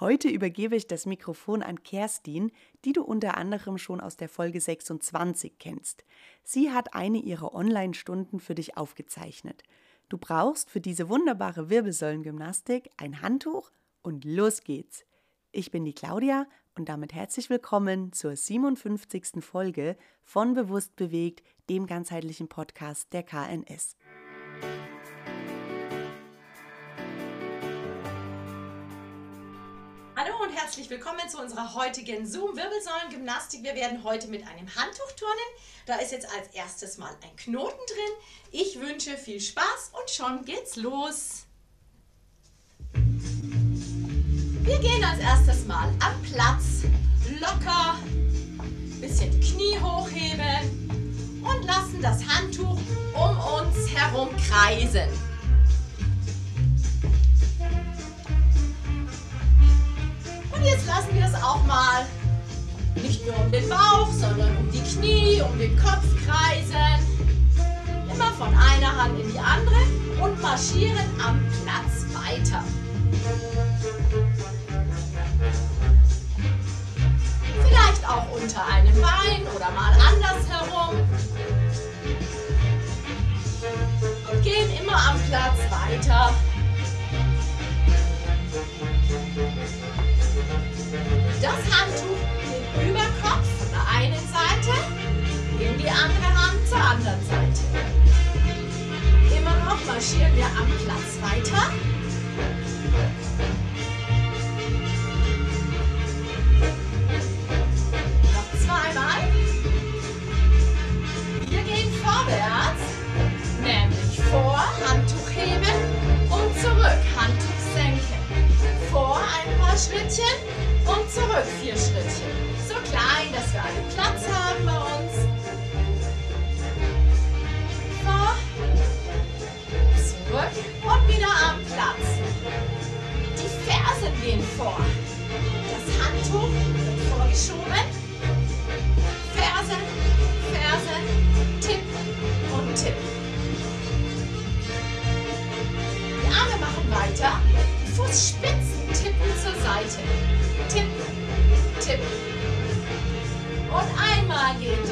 Heute übergebe ich das Mikrofon an Kerstin, die du unter anderem schon aus der Folge 26 kennst. Sie hat eine ihrer Online-Stunden für dich aufgezeichnet. Du brauchst für diese wunderbare Wirbelsäulengymnastik ein Handtuch und los geht's. Ich bin die Claudia und damit herzlich willkommen zur 57. Folge von Bewusst bewegt, dem ganzheitlichen Podcast der KNS. Herzlich willkommen zu unserer heutigen Zoom-Wirbelsäulen-Gymnastik. Wir werden heute mit einem Handtuch turnen. Da ist jetzt als erstes mal ein Knoten drin. Ich wünsche viel Spaß und schon geht's los. Wir gehen als erstes mal am Platz locker, bisschen Knie hochheben und lassen das Handtuch um uns herum kreisen. Jetzt lassen wir es auch mal nicht nur um den Bauch, sondern um die Knie, um den Kopf kreisen. Immer von einer Hand in die andere und marschieren am Platz weiter. Vielleicht auch unter einem Bein oder mal andersherum. Und gehen immer am Platz weiter. Zur anderen Seite. Immer noch marschieren wir am Platz weiter. Noch zweimal. Wir gehen vorwärts, nämlich vor, Handtuch heben und zurück, Handtuch senken. Vor ein paar Schrittchen und zurück vier Schrittchen. So klein, dass wir alle Platz haben Gehen vor. Das Handtuch wird vorgeschoben. Ferse, Ferse, Tipp und Tipp. Die Arme machen weiter. Fußspitzen tippen zur Seite. Tipp, tipp. Und einmal geht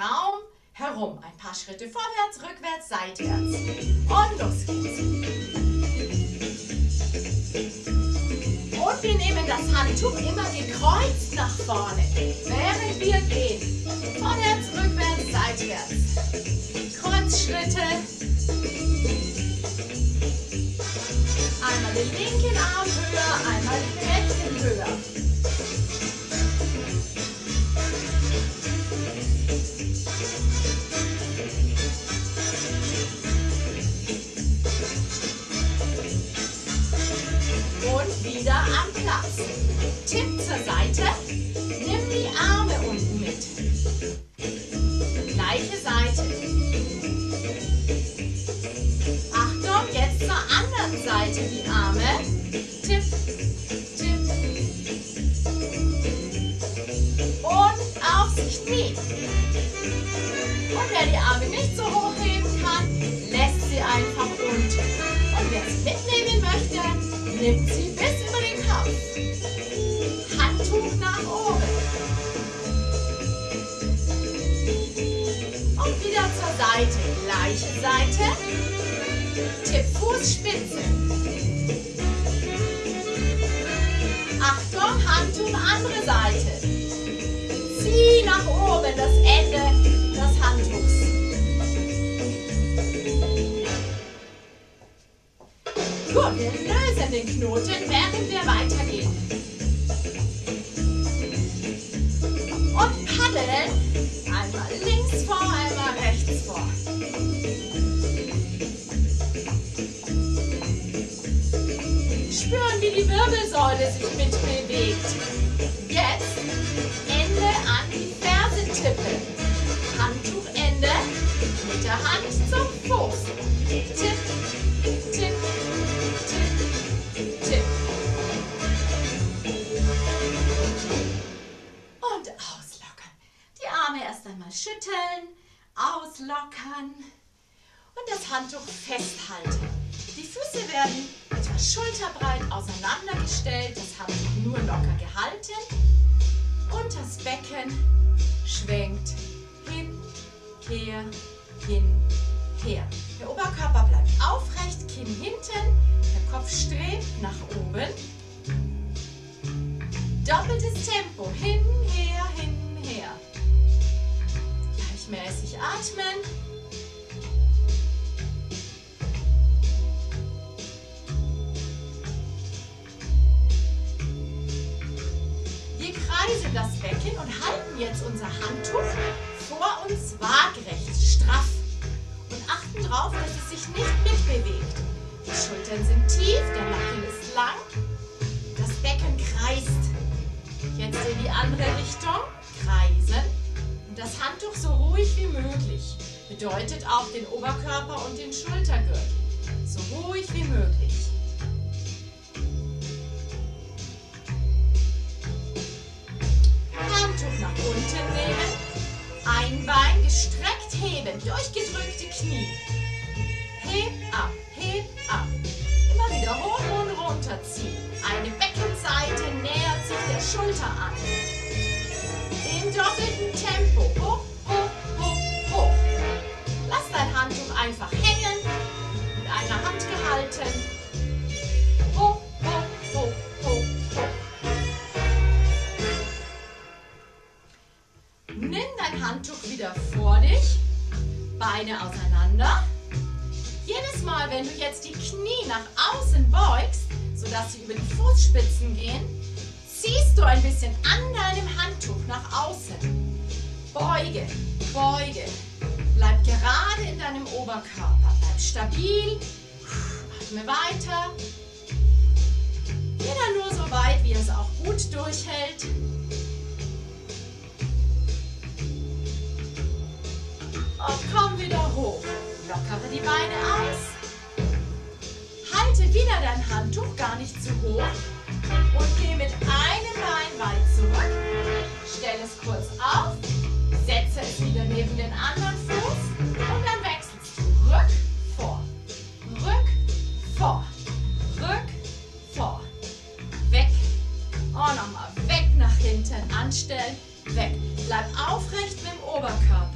Raum herum. Ein paar Schritte vorwärts, rückwärts, seitwärts. Und los geht's. Und wir nehmen das Handtuch immer gekreuzt nach vorne, während wir gehen. Vorwärts, rückwärts, seitwärts. Kreuzschritte. Einmal den linken Arm höher, einmal den rechten höher. wieder am Platz. Tipp zur Seite. Becken schwenkt hin, her, hin, her. Der Oberkörper bleibt aufrecht, Kinn hinten, der Kopf strebt nach oben. Doppeltes Tempo, hin, her, hin, her. Gleichmäßig atmen. Das Becken und halten jetzt unser Handtuch vor uns waagerecht, straff und achten darauf, dass es sich nicht mitbewegt. Die Schultern sind tief, der Nacken ist lang, das Becken kreist. Jetzt in die andere Richtung, kreisen und das Handtuch so ruhig wie möglich. Bedeutet auch den Oberkörper und den Schultergürtel. So ruhig wie möglich. Ein Bein gestreckt heben, durchgedrückte Knie. Heb ab, heb ab. Immer wieder hoch und runter ziehen. Eine Beckenseite nähert sich der Schulter an. In doppeltem Tempo. Hoch, hoch, hoch, hoch. Lass dein Handtuch einfach hängen. Mit einer Hand gehalten. Beine auseinander. Jedes Mal, wenn du jetzt die Knie nach außen beugst, sodass sie über die Fußspitzen gehen, ziehst du ein bisschen an deinem Handtuch nach außen. Beuge, beuge. Bleib gerade in deinem Oberkörper. Bleib stabil. Atme weiter. Jeder nur so weit, wie es auch gut durchhält. Und komm wieder hoch. Lockere die Beine aus. Halte wieder dein Handtuch gar nicht zu hoch. Und geh mit einem Bein weit zurück. Stell es kurz auf. Setze es wieder neben den anderen Fuß. Und dann wechselst du rück, vor. Rück, vor. Rück, vor. Weg. Und nochmal weg nach hinten. Anstellen. Weg. Bleib aufrecht mit dem Oberkörper.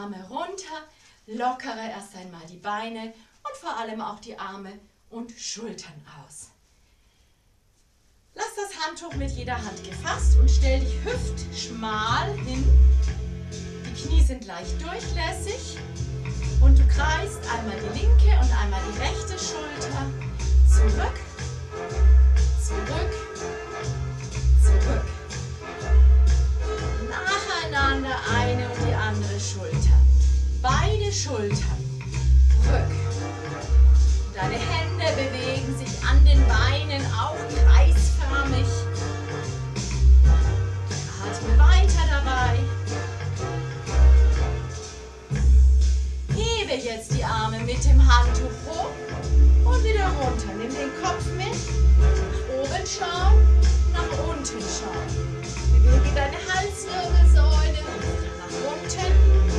Arme runter, lockere erst einmal die Beine und vor allem auch die Arme und Schultern aus. Lass das Handtuch mit jeder Hand gefasst und stell dich hüftschmal hin. Die Knie sind leicht durchlässig und du kreist einmal die linke und einmal die rechte Schulter zurück, zurück, zurück nacheinander eine und die andere Schulter. Beide Schultern. Rück. Deine Hände bewegen sich an den Beinen auch kreisförmig. Atme weiter dabei. Hebe jetzt die Arme mit dem Handtuch hoch und wieder runter. Nimm den Kopf mit. Nach oben schauen, nach unten schauen. Bewege deine Halswirbelsäule nach unten,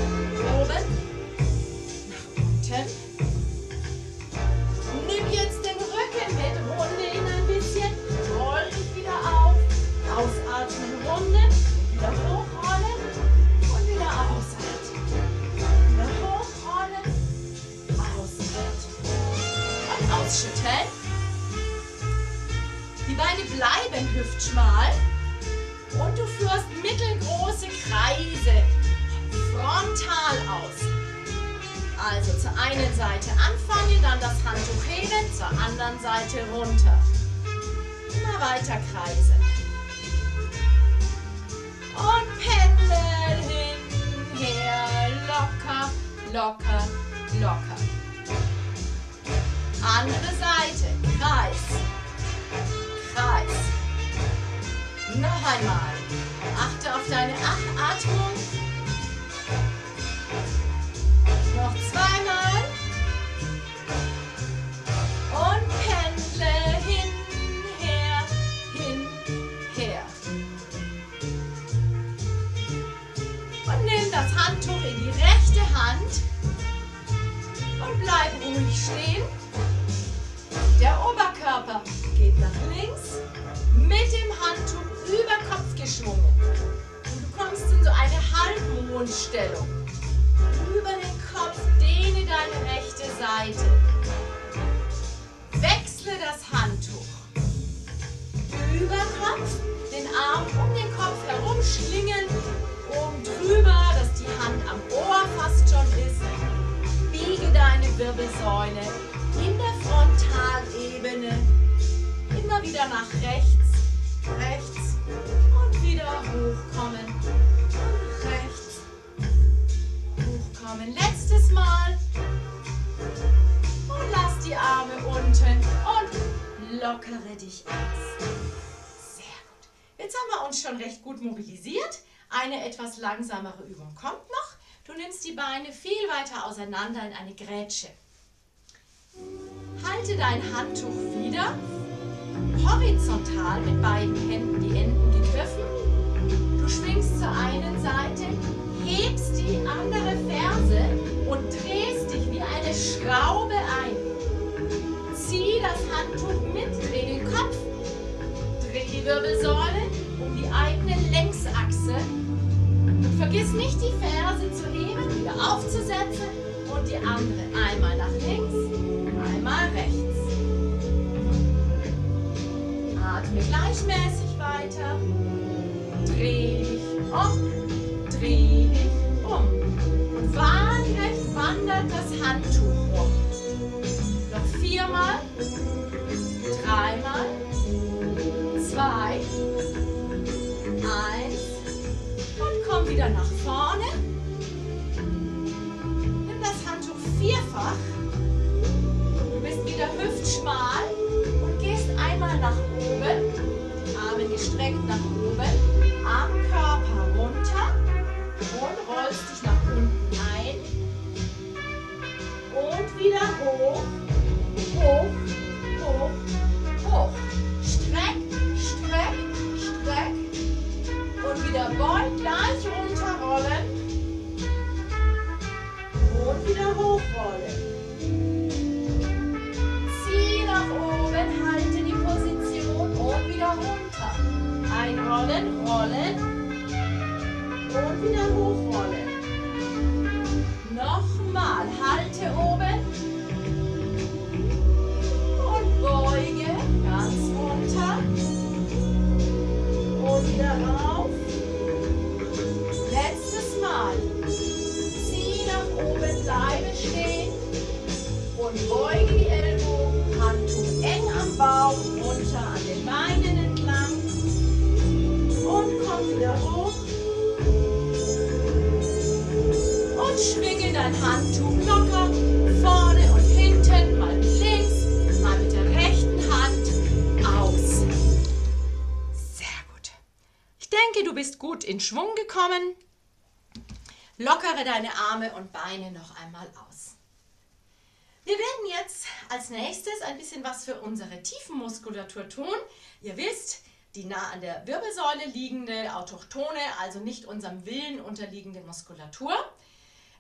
Wirbelsäule in der Frontalebene. Immer wieder nach rechts, rechts und wieder hochkommen. Rechts, hochkommen. Letztes Mal. Und lass die Arme unten und lockere dich aus. Sehr gut. Jetzt haben wir uns schon recht gut mobilisiert. Eine etwas langsamere Übung kommt noch. Du nimmst die Beine viel weiter auseinander in eine Grätsche. Halte dein Handtuch wieder horizontal mit beiden Händen die Enden gegriffen. Du schwingst zur einen Seite, hebst die andere Ferse und drehst dich wie eine Schraube ein. Zieh das Handtuch mit, dreh den Kopf, dreh die Wirbelsäule um die eigene Längsachse. Vergiss nicht die Ferse zu heben, wieder aufzusetzen und die andere einmal nach links, einmal rechts. Atme gleichmäßig weiter. Dreh dich um, dreh dich um. Und wandert das Handtuch rum. Noch viermal, wieder nach vorne. Nimm das Handtuch vierfach. Wieder hüftschmal und gehst einmal nach oben, Arme gestreckt nach oben, am Körper runter und rollst dich nach unten ein. Und wieder hoch, Arme und Beine noch einmal aus. Wir werden jetzt als nächstes ein bisschen was für unsere Tiefenmuskulatur tun. Ihr wisst, die nah an der Wirbelsäule liegende, autochtone, also nicht unserem Willen unterliegende Muskulatur.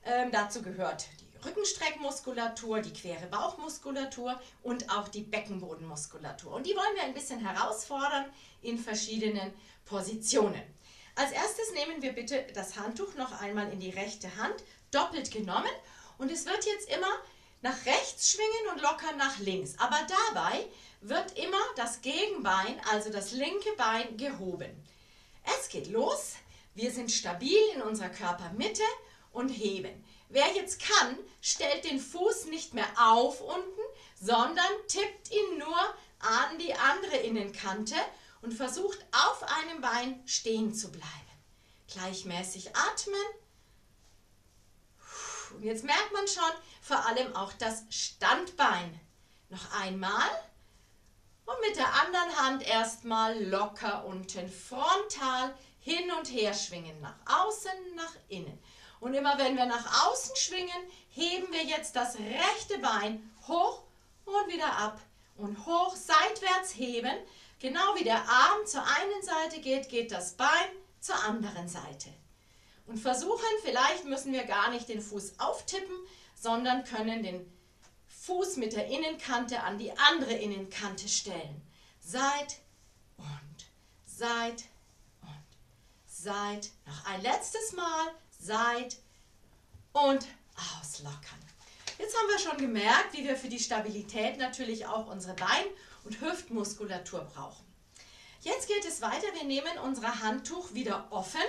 Ähm, dazu gehört die Rückenstreckmuskulatur, die quere Bauchmuskulatur und auch die Beckenbodenmuskulatur. Und die wollen wir ein bisschen herausfordern in verschiedenen Positionen. Als erstes nehmen wir bitte das Handtuch noch einmal in die rechte Hand, doppelt genommen. Und es wird jetzt immer nach rechts schwingen und locker nach links. Aber dabei wird immer das Gegenbein, also das linke Bein, gehoben. Es geht los. Wir sind stabil in unserer Körpermitte und heben. Wer jetzt kann, stellt den Fuß nicht mehr auf unten, sondern tippt ihn nur an die andere Innenkante und versucht auf einem Bein stehen zu bleiben. Gleichmäßig atmen und jetzt merkt man schon vor allem auch das Standbein. Noch einmal. Und mit der anderen Hand erstmal locker unten frontal hin und her schwingen. Nach außen, nach innen. Und immer wenn wir nach außen schwingen, heben wir jetzt das rechte Bein hoch und wieder ab. Und hoch, seitwärts heben. Genau wie der Arm zur einen Seite geht, geht das Bein zur anderen Seite und versuchen, vielleicht müssen wir gar nicht den Fuß auftippen, sondern können den Fuß mit der Innenkante an die andere Innenkante stellen. Seit und Seit und Seit. Noch ein letztes Mal. Seit und auslockern. Jetzt haben wir schon gemerkt, wie wir für die Stabilität natürlich auch unsere Bein- und Hüftmuskulatur brauchen. Jetzt geht es weiter. Wir nehmen unser Handtuch wieder offen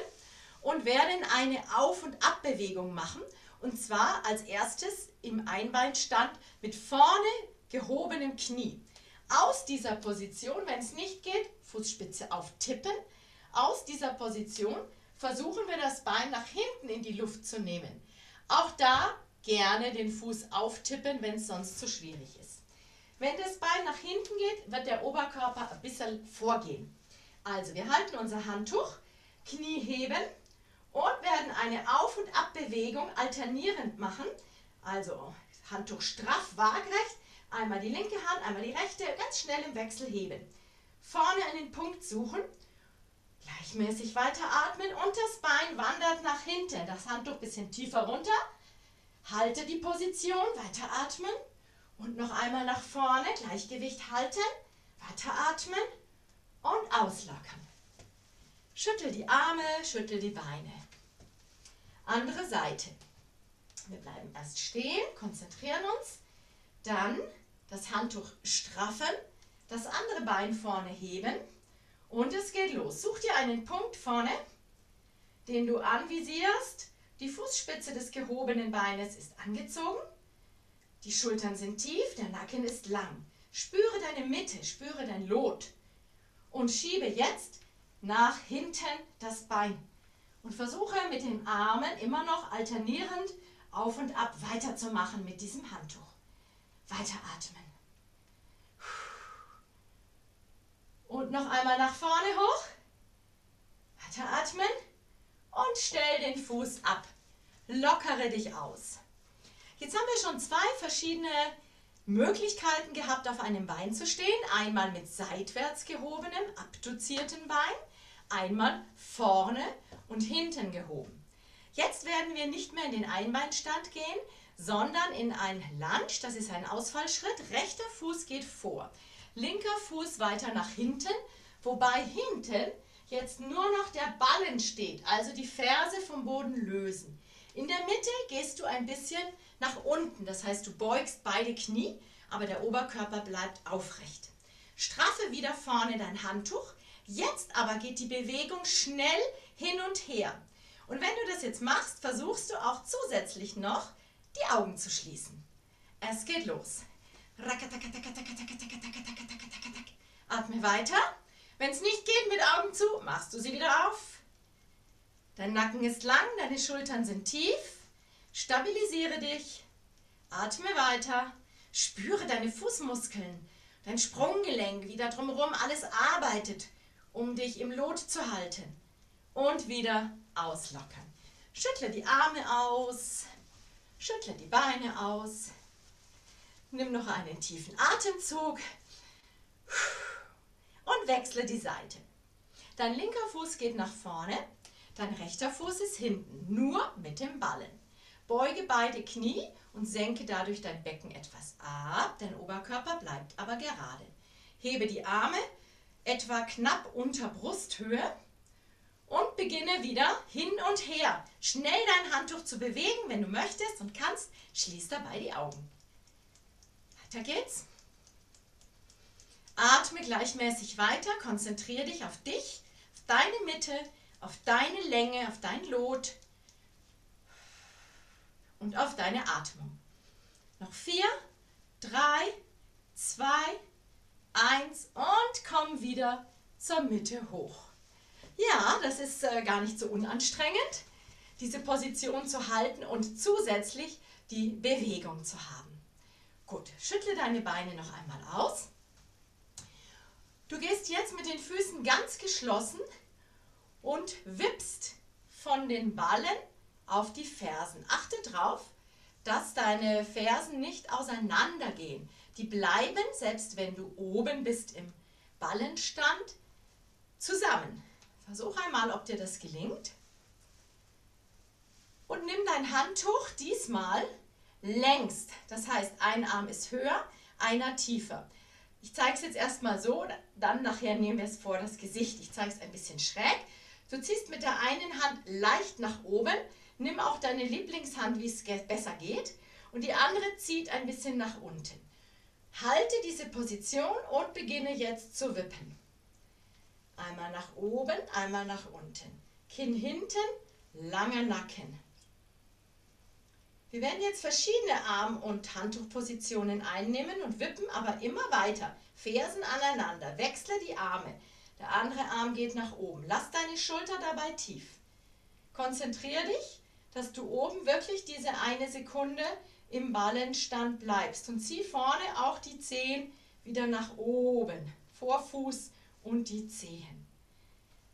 und werden eine Auf- und Abbewegung machen. Und zwar als erstes im Einbeinstand mit vorne gehobenem Knie. Aus dieser Position, wenn es nicht geht, Fußspitze auftippen. Aus dieser Position versuchen wir das Bein nach hinten in die Luft zu nehmen. Auch da gerne den Fuß auftippen, wenn es sonst zu schwierig ist. Wenn das Bein nach hinten geht, wird der Oberkörper ein bisschen vorgehen. Also wir halten unser Handtuch, Knie heben eine Auf- und Abbewegung alternierend machen. Also Handtuch straff, waagrecht, einmal die linke Hand, einmal die rechte, ganz schnell im Wechsel heben. Vorne einen Punkt suchen, gleichmäßig weiteratmen und das Bein wandert nach hinten. Das Handtuch ein bisschen tiefer runter. Halte die Position, weiteratmen und noch einmal nach vorne, Gleichgewicht halten, weiteratmen und auslockern. Schüttel die Arme, schüttel die Beine. Andere Seite. Wir bleiben erst stehen, konzentrieren uns, dann das Handtuch straffen, das andere Bein vorne heben und es geht los. Such dir einen Punkt vorne, den du anvisierst. Die Fußspitze des gehobenen Beines ist angezogen. Die Schultern sind tief, der Nacken ist lang. Spüre deine Mitte, spüre dein Lot und schiebe jetzt nach hinten das Bein und versuche mit den Armen immer noch alternierend auf und ab weiterzumachen mit diesem Handtuch. Weiteratmen. Und noch einmal nach vorne hoch. Weiteratmen und stell den Fuß ab. Lockere dich aus. Jetzt haben wir schon zwei verschiedene Möglichkeiten gehabt, auf einem Bein zu stehen. Einmal mit seitwärts gehobenem, abduziertem Bein, einmal vorne und hinten gehoben. Jetzt werden wir nicht mehr in den Einbeinstand gehen, sondern in ein Lunge. Das ist ein Ausfallschritt. Rechter Fuß geht vor, linker Fuß weiter nach hinten, wobei hinten jetzt nur noch der Ballen steht, also die Ferse vom Boden lösen. In der Mitte gehst du ein bisschen nach unten, das heißt du beugst beide Knie, aber der Oberkörper bleibt aufrecht. Straffe wieder vorne dein Handtuch. Jetzt aber geht die Bewegung schnell hin und her. Und wenn du das jetzt machst, versuchst du auch zusätzlich noch die Augen zu schließen. Es geht los. Atme weiter. Wenn es nicht geht mit Augen zu, machst du sie wieder auf. Dein Nacken ist lang, deine Schultern sind tief. Stabilisiere dich. Atme weiter. Spüre deine Fußmuskeln, dein Sprunggelenk, wie da drumherum alles arbeitet, um dich im Lot zu halten. Und wieder auslockern. Schüttle die Arme aus. Schüttle die Beine aus. Nimm noch einen tiefen Atemzug und wechsle die Seite. Dein linker Fuß geht nach vorne, dein rechter Fuß ist hinten, nur mit dem Ballen. Beuge beide Knie und senke dadurch dein Becken etwas ab, dein Oberkörper bleibt aber gerade. Hebe die Arme etwa knapp unter Brusthöhe und beginne wieder hin und her. Schnell dein Handtuch zu bewegen, wenn du möchtest und kannst, schließ dabei die Augen. Weiter geht's. Atme gleichmäßig weiter, konzentriere dich auf dich, auf deine Mitte, auf deine Länge, auf dein Lot und auf deine Atmung. Noch vier, drei, zwei, eins und komm wieder zur Mitte hoch. Ja, das ist äh, gar nicht so unanstrengend, diese Position zu halten und zusätzlich die Bewegung zu haben. Gut, schüttle deine Beine noch einmal aus. Du gehst jetzt mit den Füßen ganz geschlossen und wippst von den Ballen auf die Fersen. Achte darauf, dass deine Fersen nicht auseinandergehen. Die bleiben, selbst wenn du oben bist im Ballenstand, zusammen. Versuch einmal, ob dir das gelingt. Und nimm dein Handtuch diesmal längst. Das heißt, ein Arm ist höher, einer tiefer. Ich zeige es jetzt erstmal so, dann nachher nehmen wir es vor das Gesicht. Ich zeige es ein bisschen schräg. Du ziehst mit der einen Hand leicht nach oben. Nimm auch deine Lieblingshand, wie es besser geht. Und die andere zieht ein bisschen nach unten. Halte diese Position und beginne jetzt zu wippen. Einmal nach oben, einmal nach unten. Kinn hinten, langer Nacken. Wir werden jetzt verschiedene Arm- und Handtuchpositionen einnehmen und wippen aber immer weiter. Fersen aneinander. Wechsle die Arme. Der andere Arm geht nach oben. Lass deine Schulter dabei tief. Konzentriere dich, dass du oben wirklich diese eine Sekunde im Ballenstand bleibst. Und zieh vorne auch die Zehen wieder nach oben. Vorfuß und die Zehen.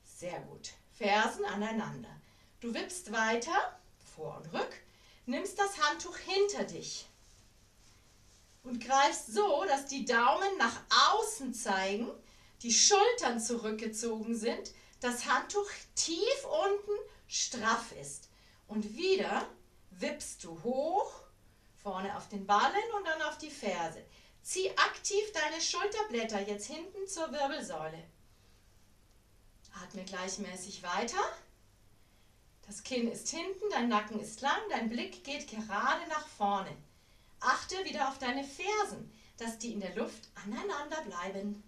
Sehr gut. Fersen aneinander. Du wippst weiter, vor und rück nimmst das Handtuch hinter dich und greifst so, dass die Daumen nach außen zeigen, die Schultern zurückgezogen sind, das Handtuch tief unten straff ist. Und wieder wippst du hoch, vorne auf den Ballen und dann auf die Ferse. Zieh aktiv deine Schulterblätter jetzt hinten zur Wirbelsäule. Atme gleichmäßig weiter. Das Kinn ist hinten, dein Nacken ist lang, dein Blick geht gerade nach vorne. Achte wieder auf deine Fersen, dass die in der Luft aneinander bleiben.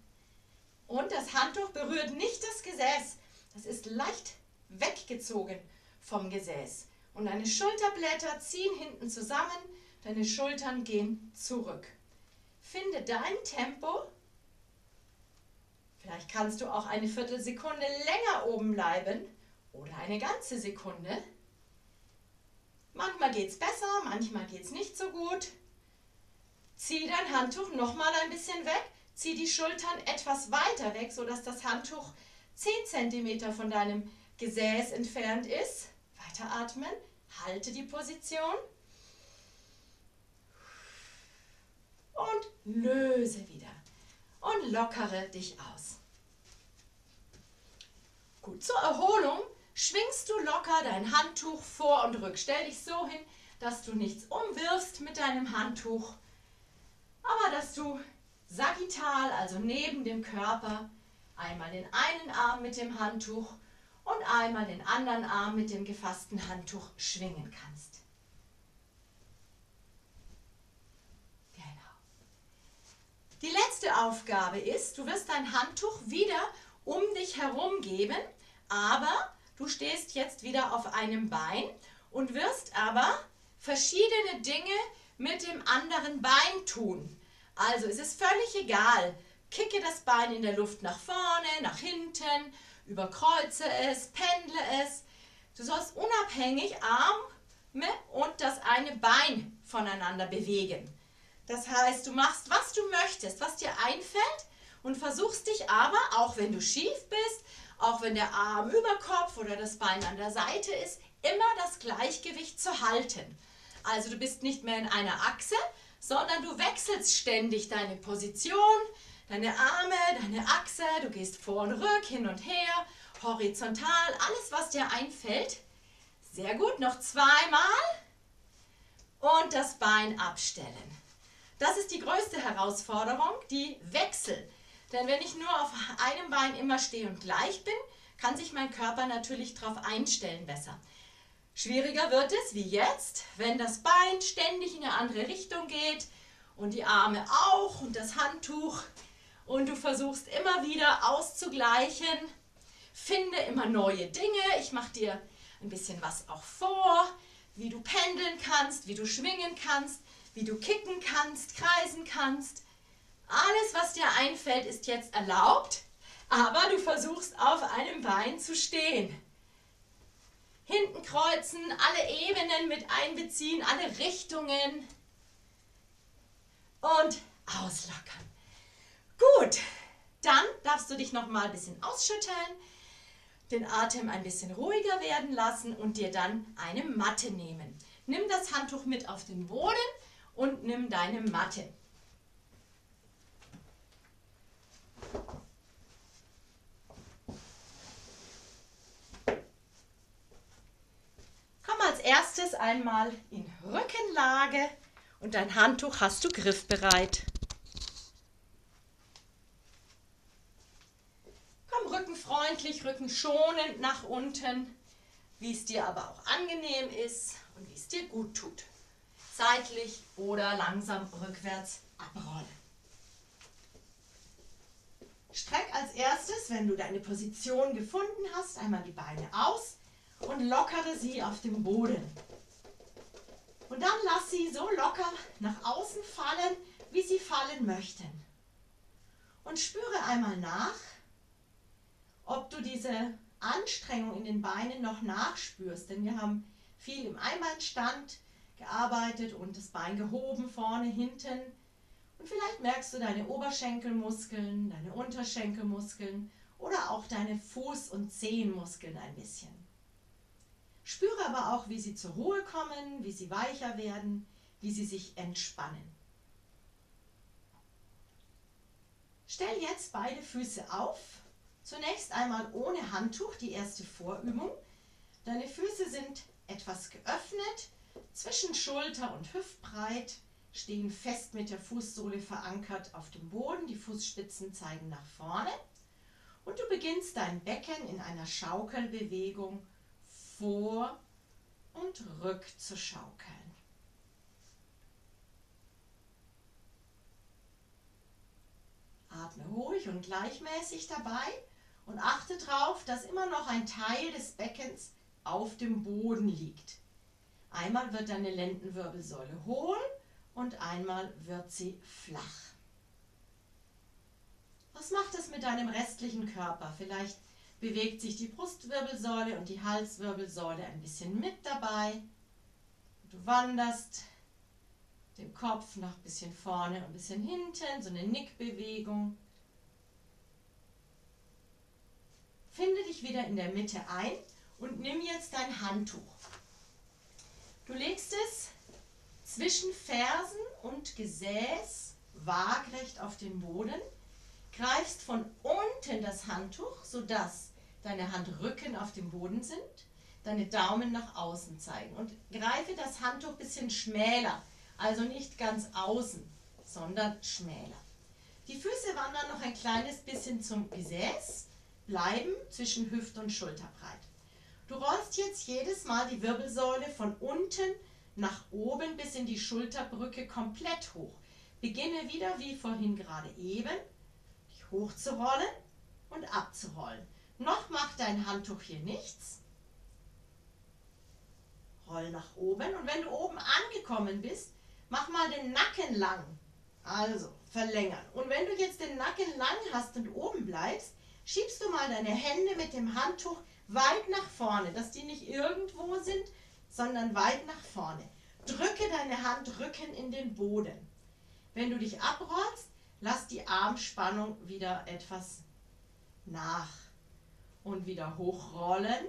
Und das Handtuch berührt nicht das Gesäß. Das ist leicht weggezogen vom Gesäß. Und deine Schulterblätter ziehen hinten zusammen, deine Schultern gehen zurück. Finde dein Tempo. Vielleicht kannst du auch eine Viertelsekunde länger oben bleiben oder eine ganze Sekunde. Manchmal geht es besser, manchmal geht es nicht so gut. Zieh dein Handtuch nochmal ein bisschen weg. Zieh die Schultern etwas weiter weg, sodass das Handtuch 10 cm von deinem Gesäß entfernt ist. Weiter atmen. Halte die Position. Und löse wieder. Und lockere dich aus. Gut, zur Erholung schwingst du locker dein Handtuch vor und rück. Stell dich so hin, dass du nichts umwirfst mit deinem Handtuch, aber dass du sagittal, also neben dem Körper, einmal den einen Arm mit dem Handtuch und einmal den anderen Arm mit dem gefassten Handtuch schwingen kannst. Genau. Die letzte Aufgabe ist, du wirst dein Handtuch wieder um dich herum geben, aber Du stehst jetzt wieder auf einem Bein und wirst aber verschiedene Dinge mit dem anderen Bein tun. Also es ist völlig egal. Kicke das Bein in der Luft nach vorne, nach hinten, überkreuze es, pendle es. Du sollst unabhängig Arme und das eine Bein voneinander bewegen. Das heißt, du machst, was du möchtest, was dir einfällt und versuchst dich aber, auch wenn du schief bist, auch wenn der Arm über Kopf oder das Bein an der Seite ist, immer das Gleichgewicht zu halten. Also du bist nicht mehr in einer Achse, sondern du wechselst ständig deine Position, deine Arme, deine Achse, du gehst vor und rück, hin und her, horizontal, alles was dir einfällt. Sehr gut, noch zweimal und das Bein abstellen. Das ist die größte Herausforderung, die Wechsel. Denn wenn ich nur auf einem Bein immer stehe und gleich bin, kann sich mein Körper natürlich darauf einstellen besser. Schwieriger wird es, wie jetzt, wenn das Bein ständig in eine andere Richtung geht und die Arme auch und das Handtuch und du versuchst immer wieder auszugleichen. Finde immer neue Dinge. Ich mache dir ein bisschen was auch vor, wie du pendeln kannst, wie du schwingen kannst, wie du kicken kannst, kreisen kannst. Alles, was dir einfällt, ist jetzt erlaubt, aber du versuchst auf einem Bein zu stehen. Hinten kreuzen, alle Ebenen mit einbeziehen, alle Richtungen und auslockern. Gut, dann darfst du dich noch mal ein bisschen ausschütteln, den Atem ein bisschen ruhiger werden lassen und dir dann eine Matte nehmen. Nimm das Handtuch mit auf den Boden und nimm deine Matte. Komm als erstes einmal in Rückenlage Und dein Handtuch hast du griffbereit. Komm rückenfreundlich, rückenschonend nach unten, wie es dir aber auch angenehm ist und wie es dir gut tut. Seitlich oder langsam rückwärts abrollen. Streck als erstes, wenn du deine Position gefunden hast, einmal die Beine aus und lockere sie auf dem Boden. Und dann lass sie so locker nach außen fallen, wie sie fallen möchten. Und spüre einmal nach, ob du diese Anstrengung in den Beinen noch nachspürst. Denn wir haben viel im Einbeinstand gearbeitet und das Bein gehoben, vorne, hinten. Und vielleicht merkst du deine Oberschenkelmuskeln, deine Unterschenkelmuskeln oder auch deine Fuß- und Zehenmuskeln ein bisschen. Spüre aber auch, wie sie zur Ruhe kommen, wie sie weicher werden, wie sie sich entspannen. Stell jetzt beide Füße auf. Zunächst einmal ohne Handtuch, die erste Vorübung. Deine Füße sind etwas geöffnet, zwischen Schulter und Hüftbreit, stehen fest mit der Fußsohle verankert auf dem Boden, die Fußspitzen zeigen nach vorne. Und du beginnst dein Becken in einer Schaukelbewegung vor und rück zu schaukeln. Atme ruhig und gleichmäßig dabei und achte darauf, dass immer noch ein Teil des Beckens auf dem Boden liegt. Einmal wird deine Lendenwirbelsäule hohl und einmal wird sie flach. Was macht es mit deinem restlichen Körper? Vielleicht bewegt sich die Brustwirbelsäule und die Halswirbelsäule ein bisschen mit dabei. Du wanderst den Kopf noch ein bisschen vorne und ein bisschen hinten, so eine Nickbewegung. Finde dich wieder in der Mitte ein und nimm jetzt dein Handtuch. Du legst es zwischen Fersen und Gesäß waagrecht auf den Boden, greifst von unten das Handtuch, sodass deine Handrücken auf dem Boden sind, deine Daumen nach außen zeigen und greife das Handtuch ein bisschen schmäler, also nicht ganz außen, sondern schmäler. Die Füße wandern noch ein kleines bisschen zum Gesäß, bleiben zwischen Hüft und Schulterbreit. Du rollst jetzt jedes Mal die Wirbelsäule von unten nach oben bis in die Schulterbrücke komplett hoch. Beginne wieder wie vorhin gerade eben, dich hochzurollen und abzurollen. Noch macht dein Handtuch hier nichts. Roll nach oben und wenn du oben angekommen bist, mach mal den Nacken lang. Also verlängern. Und wenn du jetzt den Nacken lang hast und oben bleibst, schiebst du mal deine Hände mit dem Handtuch weit nach vorne, dass die nicht irgendwo sind, sondern weit nach vorne. Drücke deine Handrücken in den Boden. Wenn du dich abrollst, lass die Armspannung wieder etwas nach und wieder hochrollen.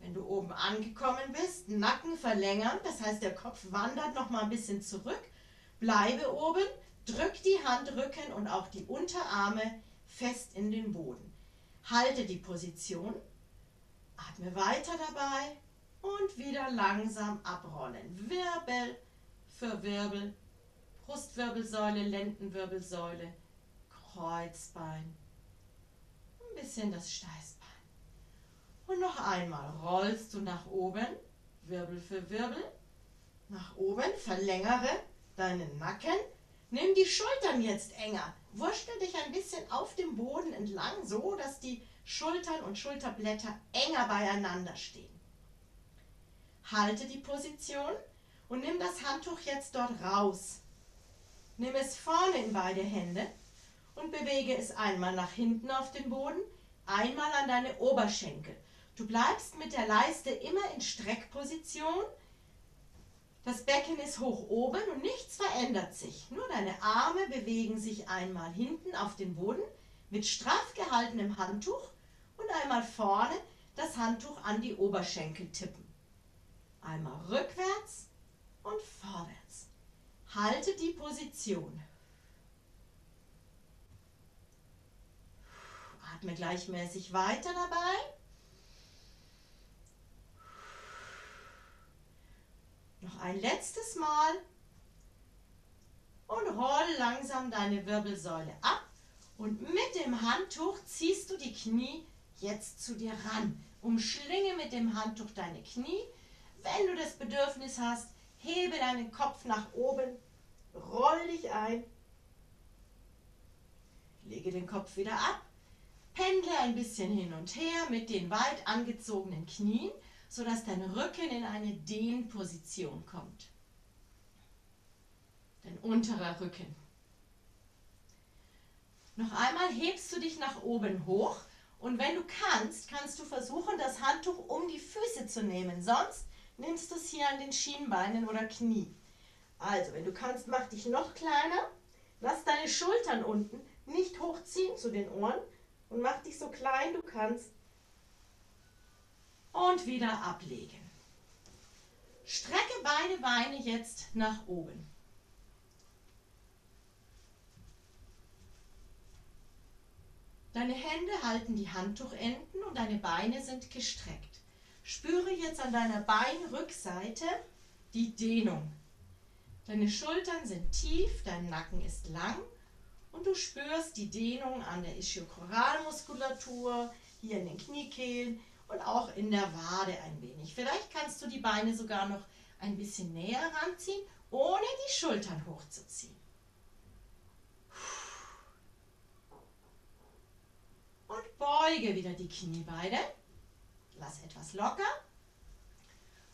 Wenn du oben angekommen bist, Nacken verlängern, das heißt der Kopf wandert noch mal ein bisschen zurück. Bleibe oben, drück die Handrücken und auch die Unterarme fest in den Boden. Halte die Position, atme weiter dabei und wieder langsam abrollen. Wirbel für Wirbel, Brustwirbelsäule, Lendenwirbelsäule, Kreuzbein, ein bisschen das Steißbein. Und noch einmal rollst du nach oben, Wirbel für Wirbel, nach oben, verlängere deinen Nacken, nimm die Schultern jetzt enger, wurschtel dich ein bisschen auf dem Boden entlang, so dass die Schultern und Schulterblätter enger beieinander stehen. Halte die Position und nimm das Handtuch jetzt dort raus. Nimm es vorne in beide Hände und bewege es einmal nach hinten auf den Boden, einmal an deine Oberschenkel. Du bleibst mit der Leiste immer in Streckposition. Das Becken ist hoch oben und nichts verändert sich. Nur deine Arme bewegen sich einmal hinten auf den Boden mit straff gehaltenem Handtuch und einmal vorne das Handtuch an die Oberschenkel tippen. Einmal rückwärts und vorwärts. Halte die Position. Atme gleichmäßig weiter dabei. Noch ein letztes Mal. und roll langsam deine Wirbelsäule ab und mit dem Handtuch ziehst du die Knie jetzt zu dir ran. Umschlinge mit dem Handtuch deine Knie. Wenn du das Bedürfnis hast, hebe deinen Kopf nach oben, roll dich ein, lege den Kopf wieder ab, pendle ein bisschen hin und her mit den weit angezogenen Knien, sodass dein Rücken in eine Dehnposition kommt. Dein unterer Rücken. Noch einmal hebst du dich nach oben hoch und wenn du kannst, kannst du versuchen, das Handtuch um die Füße zu nehmen. Sonst nimmst du es hier an den Schienbeinen oder Knie. Also, wenn du kannst, mach dich noch kleiner. Lass deine Schultern unten nicht hochziehen zu den Ohren und mach dich so klein du kannst. Und wieder ablegen. Strecke beide Beine jetzt nach oben. Deine Hände halten die Handtuchenden und deine Beine sind gestreckt. Spüre jetzt an deiner Beinrückseite die Dehnung. Deine Schultern sind tief, dein Nacken ist lang und du spürst die Dehnung an der Ischiokoralmuskulatur, hier in den Kniekehlen und auch in der Wade ein wenig. Vielleicht kannst du die Beine sogar noch ein bisschen näher ranziehen, ohne die Schultern hochzuziehen. Und beuge wieder die Kniebeine. Lass etwas locker.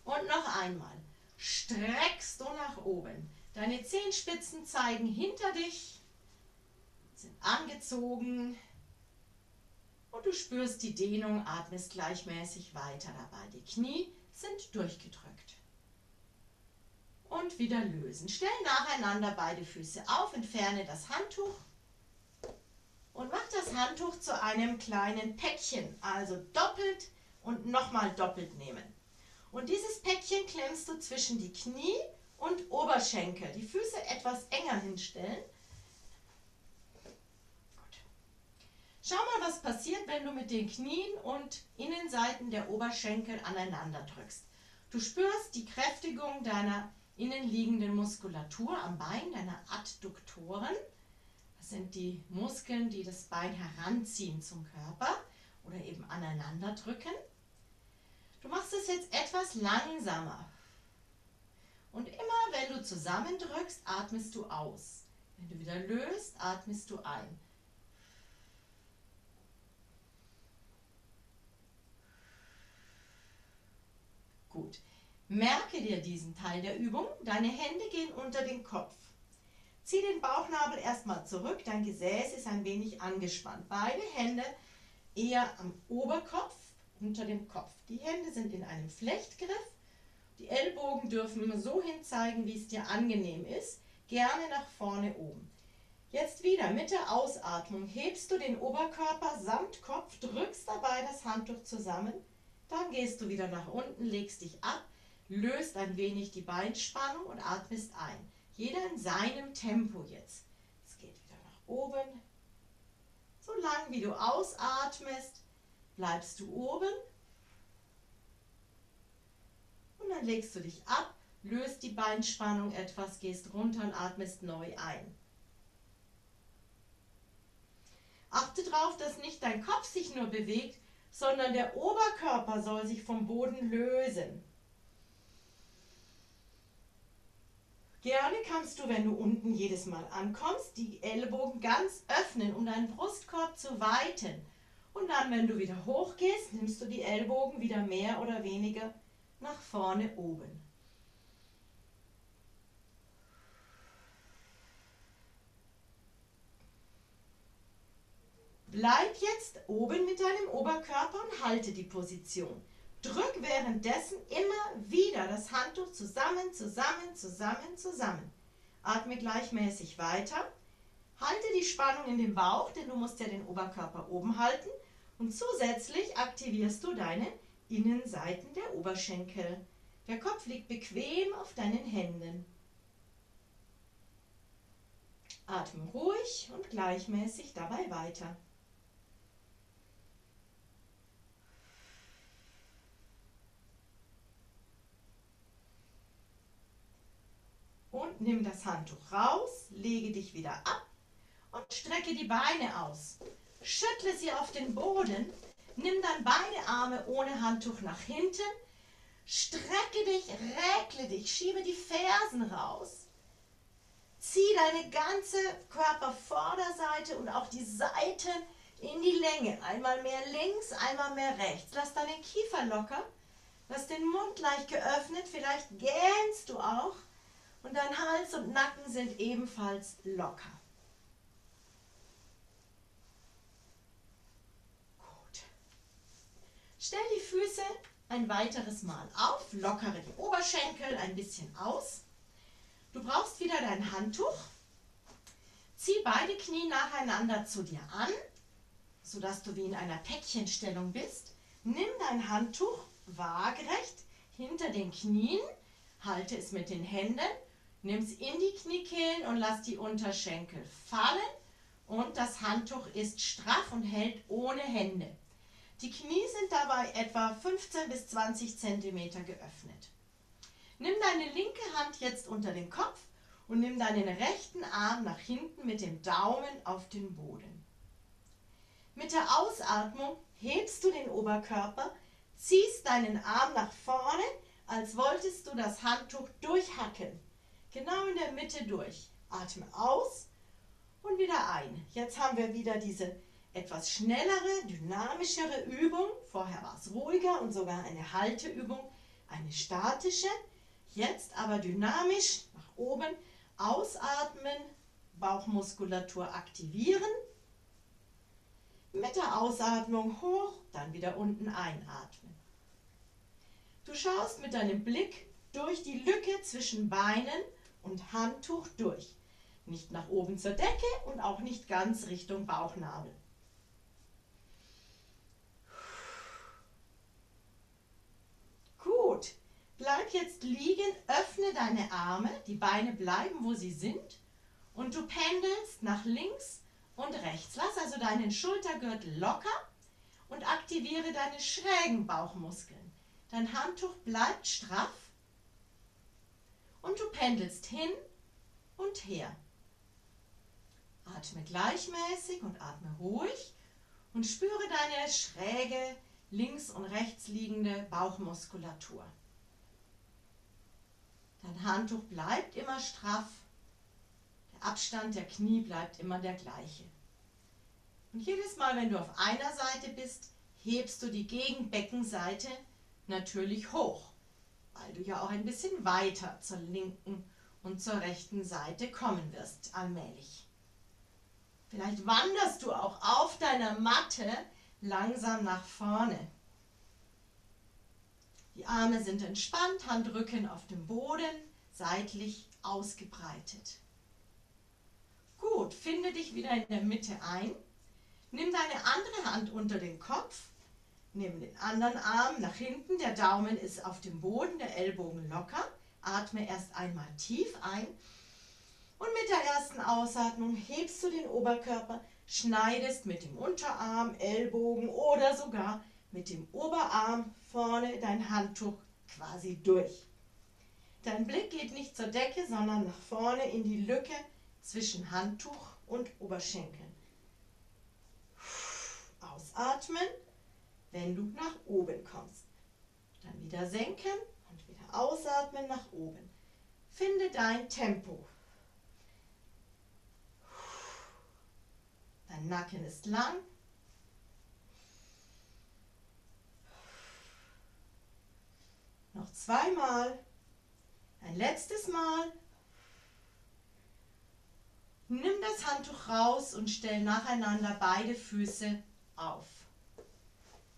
Und noch einmal. Streckst du nach oben. Deine Zehenspitzen zeigen hinter dich, sind angezogen und du spürst die Dehnung, atmest gleichmäßig weiter dabei. Die Knie sind durchgedrückt. Und wieder lösen. Stell nacheinander beide Füße auf, entferne das Handtuch und mach das Handtuch zu einem kleinen Päckchen, also doppelt und nochmal doppelt nehmen. Und dieses Päckchen klemmst du zwischen die Knie und Oberschenkel. Die Füße etwas enger hinstellen. Schau mal, was passiert, wenn du mit den Knien und Innenseiten der Oberschenkel aneinander drückst. Du spürst die Kräftigung deiner innenliegenden Muskulatur am Bein, deiner Adduktoren sind die Muskeln, die das Bein heranziehen zum Körper oder eben aneinander drücken. Du machst es jetzt etwas langsamer. Und immer wenn du zusammendrückst, atmest du aus. Wenn du wieder löst, atmest du ein. Gut. Merke dir diesen Teil der Übung. Deine Hände gehen unter den Kopf. Zieh den Bauchnabel erstmal zurück, dein Gesäß ist ein wenig angespannt. Beide Hände eher am Oberkopf, unter dem Kopf. Die Hände sind in einem Flechtgriff. Die Ellbogen dürfen so hin zeigen, wie es dir angenehm ist. Gerne nach vorne oben. Jetzt wieder mit der Ausatmung hebst du den Oberkörper samt Kopf, drückst dabei das Handtuch zusammen. Dann gehst du wieder nach unten, legst dich ab, löst ein wenig die Beinspannung und atmest ein. Jeder in seinem Tempo jetzt. Es geht wieder nach oben. So lang wie du ausatmest, bleibst du oben. Und dann legst du dich ab, löst die Beinspannung etwas, gehst runter und atmest neu ein. Achte darauf, dass nicht dein Kopf sich nur bewegt, sondern der Oberkörper soll sich vom Boden lösen. Gerne kannst du, wenn du unten jedes Mal ankommst, die Ellbogen ganz öffnen, um deinen Brustkorb zu weiten. Und dann, wenn du wieder hochgehst, nimmst du die Ellbogen wieder mehr oder weniger nach vorne oben. Bleib jetzt oben mit deinem Oberkörper und halte die Position. Drück währenddessen immer wieder das Handtuch zusammen, zusammen, zusammen, zusammen. Atme gleichmäßig weiter. Halte die Spannung in dem Bauch, denn du musst ja den Oberkörper oben halten. Und zusätzlich aktivierst du deine Innenseiten der Oberschenkel. Der Kopf liegt bequem auf deinen Händen. Atme ruhig und gleichmäßig dabei weiter. Und nimm das Handtuch raus, lege dich wieder ab und strecke die Beine aus. Schüttle sie auf den Boden, nimm dann beide Arme ohne Handtuch nach hinten, strecke dich, räkle dich, schiebe die Fersen raus. Zieh deine ganze Körpervorderseite und auch die Seiten in die Länge. Einmal mehr links, einmal mehr rechts. Lass deinen Kiefer locker. Lass den Mund leicht geöffnet. Vielleicht gähnst du auch. Und dein Hals und Nacken sind ebenfalls locker. Gut. Stell die Füße ein weiteres Mal auf. Lockere die Oberschenkel ein bisschen aus. Du brauchst wieder dein Handtuch. Zieh beide Knie nacheinander zu dir an sodass du wie in einer Päckchenstellung bist. Nimm dein Handtuch waagerecht hinter den Knien, halte es mit den Händen, nimm es in die Kniekehlen und lass die Unterschenkel fallen und das Handtuch ist straff und hält ohne Hände. Die Knie sind dabei etwa 15 bis 20 cm geöffnet. Nimm deine linke Hand jetzt unter den Kopf und nimm deinen rechten Arm nach hinten mit dem Daumen auf den Boden. Mit der Ausatmung hebst du den Oberkörper, ziehst deinen Arm nach vorne, als wolltest du das Handtuch durchhacken. Genau in der Mitte durch. Atme aus und wieder ein. Jetzt haben wir wieder diese etwas schnellere, dynamischere Übung. Vorher war es ruhiger und sogar eine Halteübung, eine statische. Jetzt aber dynamisch nach oben ausatmen, Bauchmuskulatur aktivieren mit der Ausatmung hoch, dann wieder unten einatmen. Du schaust mit deinem Blick durch die Lücke zwischen Beinen und Handtuch durch. Nicht nach oben zur Decke und auch nicht ganz Richtung Bauchnabel. Gut, bleib jetzt liegen, öffne deine Arme, die Beine bleiben, wo sie sind und du pendelst nach links und rechts. Lass also deinen Schultergürtel locker und aktiviere deine schrägen Bauchmuskeln. Dein Handtuch bleibt straff und du pendelst hin und her. Atme gleichmäßig und atme ruhig und spüre deine schräge links und rechts liegende Bauchmuskulatur. Dein Handtuch bleibt immer straff Abstand der Knie bleibt immer der gleiche. Und jedes Mal, wenn du auf einer Seite bist, hebst du die Gegenbeckenseite natürlich hoch, weil du ja auch ein bisschen weiter zur linken und zur rechten Seite kommen wirst allmählich. Vielleicht wanderst du auch auf deiner Matte langsam nach vorne. Die Arme sind entspannt, Handrücken auf dem Boden, seitlich ausgebreitet. Gut, finde dich wieder in der Mitte ein. Nimm deine andere Hand unter den Kopf. Nimm den anderen Arm nach hinten. Der Daumen ist auf dem Boden, der Ellbogen locker. Atme erst einmal tief ein. Und mit der ersten Ausatmung hebst du den Oberkörper, schneidest mit dem Unterarm, Ellbogen oder sogar mit dem Oberarm vorne dein Handtuch quasi durch. Dein Blick geht nicht zur Decke, sondern nach vorne in die Lücke zwischen Handtuch und Oberschenkeln. Ausatmen, wenn du nach oben kommst. Dann wieder senken und wieder ausatmen nach oben. Finde dein Tempo. Dein Nacken ist lang. Noch zweimal. Ein letztes Mal Nimm das Handtuch raus und stell nacheinander beide Füße auf.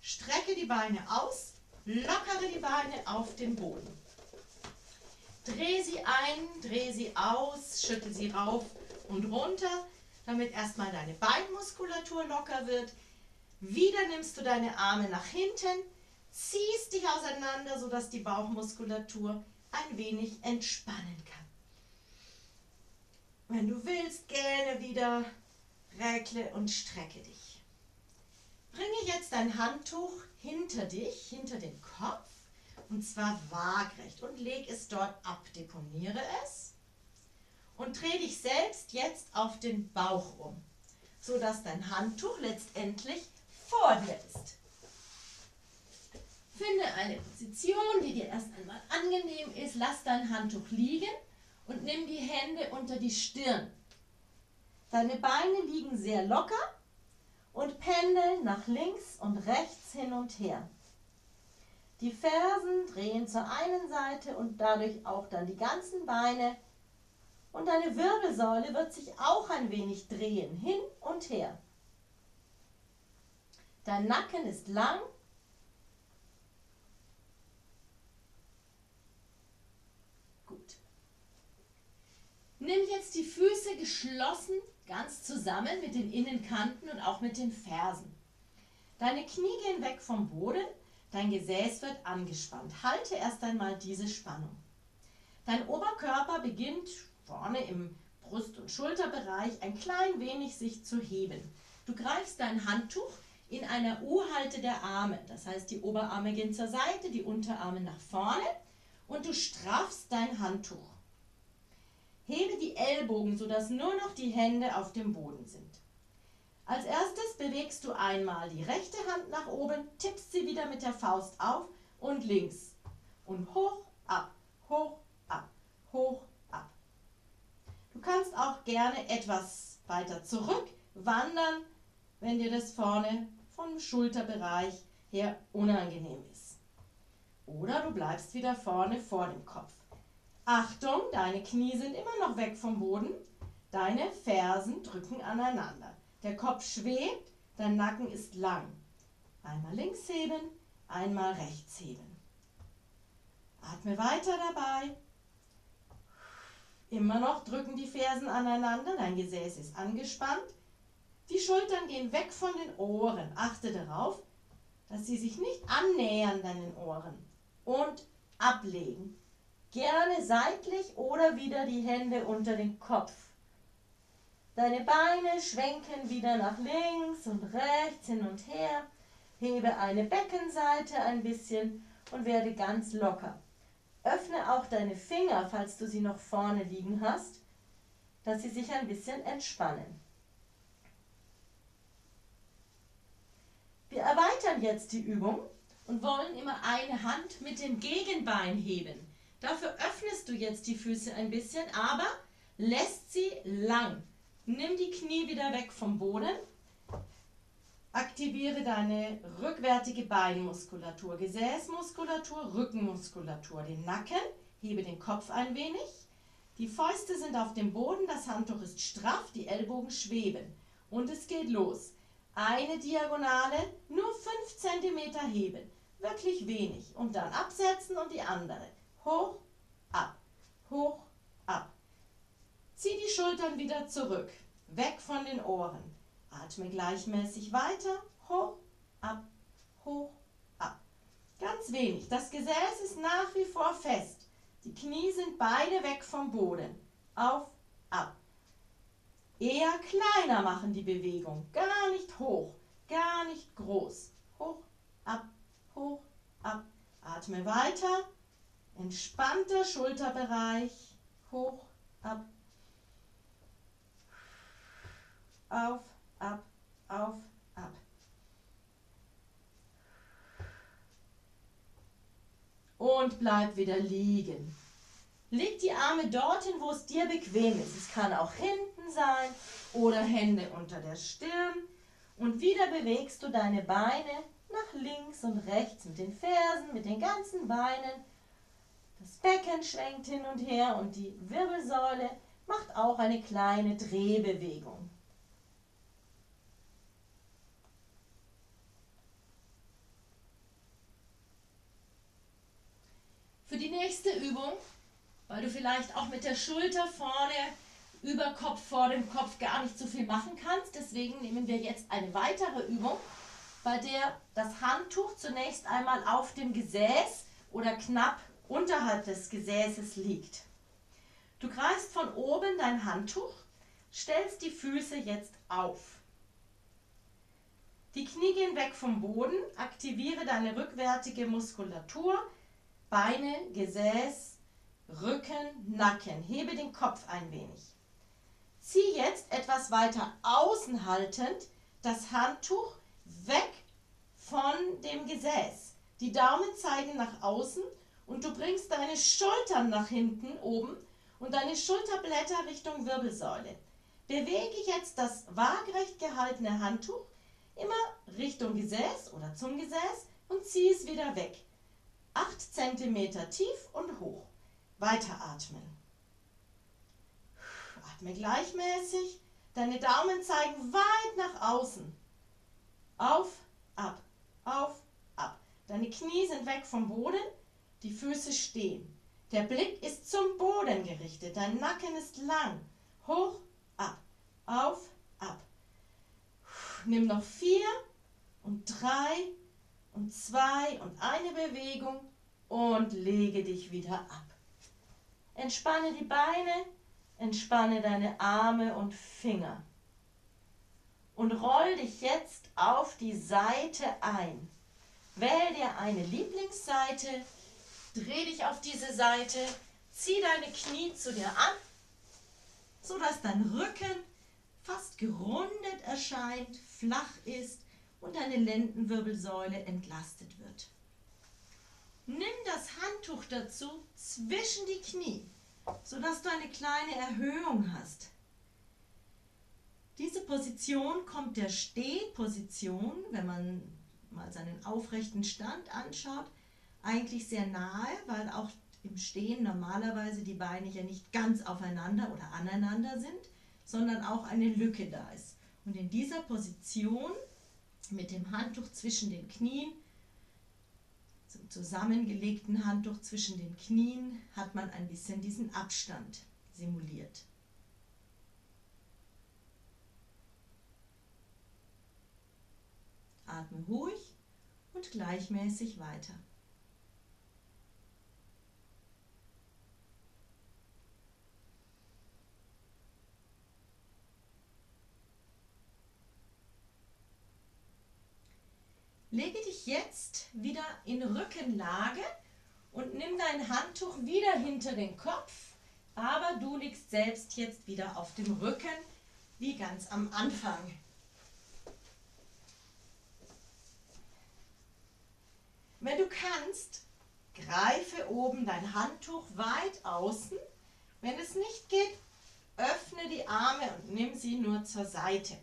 Strecke die Beine aus, lockere die Beine auf den Boden. Dreh sie ein, dreh sie aus, schüttel sie rauf und runter, damit erstmal deine Beinmuskulatur locker wird. Wieder nimmst du deine Arme nach hinten, ziehst dich auseinander, sodass die Bauchmuskulatur ein wenig entspannen kann. Wenn du willst, gähne wieder, räkle und strecke dich. Bringe jetzt dein Handtuch hinter dich, hinter den Kopf, und zwar waagrecht und leg es dort ab. Deponiere es. und dreh dich selbst jetzt auf den Bauch um, sodass dein Handtuch letztendlich vor dir ist. Finde eine Position, die dir erst einmal angenehm ist. Lass dein Handtuch liegen und nimm die Hände unter die Stirn. Deine Beine liegen sehr locker und pendeln nach links und rechts hin und her. Die Fersen drehen zur einen Seite und dadurch auch dann die ganzen Beine. Und deine Wirbelsäule wird sich auch ein wenig drehen, hin und her. Dein Nacken ist lang. Gut. Nimm jetzt die Füße geschlossen, ganz zusammen mit den Innenkanten und auch mit den Fersen. Deine Knie gehen weg vom Boden Dein Gesäß wird angespannt. Halte erst einmal diese Spannung. Dein Oberkörper beginnt vorne im Brust- und Schulterbereich ein klein wenig sich zu heben. Du greifst dein Handtuch in einer U-Halte der Arme. Das heißt, die Oberarme gehen zur Seite, die Unterarme nach vorne und du straffst dein Handtuch. Hebe die Ellbogen, sodass nur noch die Hände auf dem Boden sind. Als erstes bewegst du einmal die rechte Hand nach oben, tippst sie wieder mit der Faust auf und links. Und hoch, ab, hoch, ab, hoch, ab. Du kannst auch gerne etwas weiter zurück wandern, wenn dir das vorne vom Schulterbereich her unangenehm ist. Oder du bleibst wieder vorne vor dem Kopf. Achtung, deine Knie sind immer noch weg vom Boden. Deine Fersen drücken aneinander. Der Kopf schwebt, dein Nacken ist lang. Einmal links heben, einmal rechts heben. Atme weiter dabei. Immer noch drücken die Fersen aneinander, dein Gesäß ist angespannt. Die Schultern gehen weg von den Ohren. Achte darauf, dass sie sich nicht annähern deinen Ohren. Und ablegen. Gerne seitlich oder wieder die Hände unter den Kopf. Deine Beine schwenken wieder nach links und rechts hin und her. Hebe eine Beckenseite ein bisschen und werde ganz locker. Öffne auch deine Finger, falls du sie noch vorne liegen hast, dass sie sich ein bisschen entspannen. Wir erweitern jetzt die Übung und wollen immer eine Hand mit dem Gegenbein heben. Dafür öffnest du jetzt die Füße ein bisschen, aber lässt sie lang. Nimm die Knie wieder weg vom Boden. Aktiviere deine rückwärtige Beinmuskulatur, Gesäßmuskulatur, Rückenmuskulatur, den Nacken. Hebe den Kopf ein wenig. Die Fäuste sind auf dem Boden, das Handtuch ist straff, die Ellbogen schweben. Und es geht los. Eine Diagonale, nur 5 cm heben. Wirklich wenig. Und dann absetzen und die andere. Hoch, ab, hoch, ab. Zieh die Schultern wieder zurück, weg von den Ohren. Atme gleichmäßig weiter, hoch, ab, hoch, ab. Ganz wenig. Das Gesäß ist nach wie vor fest. Die Knie sind beide weg vom Boden. Auf, ab. Eher kleiner machen die Bewegung. Gar nicht hoch, gar nicht groß. Hoch, ab, hoch, ab. Atme weiter. Entspannter Schulterbereich. Hoch, ab, auf, ab, auf, ab. Und bleib wieder liegen. Leg die Arme dorthin, wo es dir bequem ist. Es kann auch hinten sein oder Hände unter der Stirn. Und wieder bewegst du deine Beine nach links und rechts mit den Fersen, mit den ganzen Beinen. Das Becken schwenkt hin und her und die Wirbelsäule macht auch eine kleine Drehbewegung. Für die nächste Übung, weil du vielleicht auch mit der Schulter vorne über Kopf vor dem Kopf gar nicht so viel machen kannst, deswegen nehmen wir jetzt eine weitere Übung, bei der das Handtuch zunächst einmal auf dem Gesäß oder knapp unterhalb des Gesäßes liegt. Du greifst von oben dein Handtuch, stellst die Füße jetzt auf. Die Knie gehen weg vom Boden, aktiviere deine rückwärtige Muskulatur, Beine, Gesäß, Rücken, Nacken. Hebe den Kopf ein wenig. Zieh jetzt etwas weiter außen haltend das Handtuch weg von dem Gesäß. Die Daumen zeigen nach außen und du bringst deine Schultern nach hinten oben und deine Schulterblätter Richtung Wirbelsäule. Bewege jetzt das waagerecht gehaltene Handtuch immer Richtung Gesäß oder zum Gesäß und zieh es wieder weg. 8 cm tief und hoch. Weiteratmen. Atme gleichmäßig. Deine Daumen zeigen weit nach außen. Auf, ab, auf, ab. Deine Knie sind weg vom Boden, die Füße stehen. Der Blick ist zum Boden gerichtet. Dein Nacken ist lang. Hoch, ab, auf, ab. Nimm noch vier und drei und zwei und eine Bewegung und lege dich wieder ab. Entspanne die Beine, entspanne deine Arme und Finger. Und roll dich jetzt auf die Seite ein. Wähl dir eine Lieblingsseite, dreh dich auf diese Seite, zieh deine Knie zu dir an, sodass dein Rücken fast gerundet erscheint, flach ist und deine Lendenwirbelsäule entlastet wird. Nimm das Handtuch dazu zwischen die Knie, sodass du eine kleine Erhöhung hast. Diese Position kommt der Stehposition, wenn man mal seinen aufrechten Stand anschaut, eigentlich sehr nahe, weil auch im Stehen normalerweise die Beine ja nicht ganz aufeinander oder aneinander sind, sondern auch eine Lücke da ist. Und in dieser Position mit dem Handtuch zwischen den Knien, zum zusammengelegten Handtuch zwischen den Knien, hat man ein bisschen diesen Abstand simuliert. Atme ruhig und gleichmäßig weiter. Lege dich jetzt wieder in Rückenlage und nimm dein Handtuch wieder hinter den Kopf, aber du liegst selbst jetzt wieder auf dem Rücken, wie ganz am Anfang. Wenn du kannst, greife oben dein Handtuch weit außen. Wenn es nicht geht, öffne die Arme und nimm sie nur zur Seite.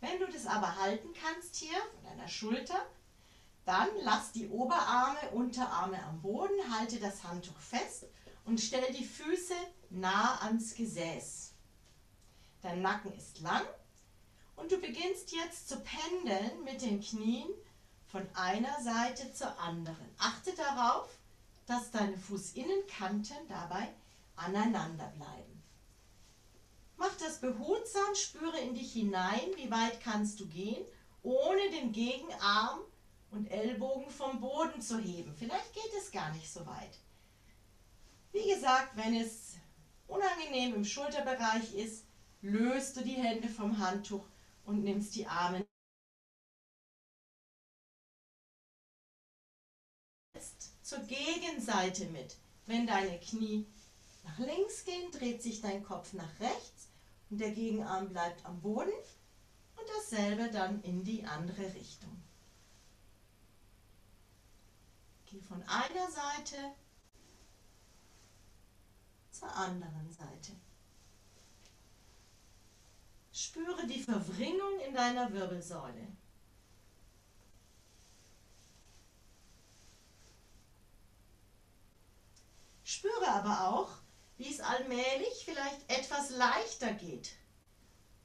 Wenn du das aber halten kannst hier von deiner Schulter, dann lass die Oberarme, Unterarme am Boden, halte das Handtuch fest und stell die Füße nah ans Gesäß. Dein Nacken ist lang und du beginnst jetzt zu pendeln mit den Knien von einer Seite zur anderen. Achte darauf, dass deine Fußinnenkanten dabei aneinander bleiben. Mach das behutsam, spüre in dich hinein, wie weit kannst du gehen, ohne den Gegenarm und Ellbogen vom Boden zu heben. Vielleicht geht es gar nicht so weit. Wie gesagt, wenn es unangenehm im Schulterbereich ist, löst du die Hände vom Handtuch und nimmst die Arme zur Gegenseite mit. Wenn deine Knie nach links gehen, dreht sich dein Kopf nach rechts und der Gegenarm bleibt am Boden und dasselbe dann in die andere Richtung. Geh von einer Seite zur anderen Seite. Spüre die Verwringung in deiner Wirbelsäule. Spüre aber auch, wie es allmählich vielleicht etwas leichter geht,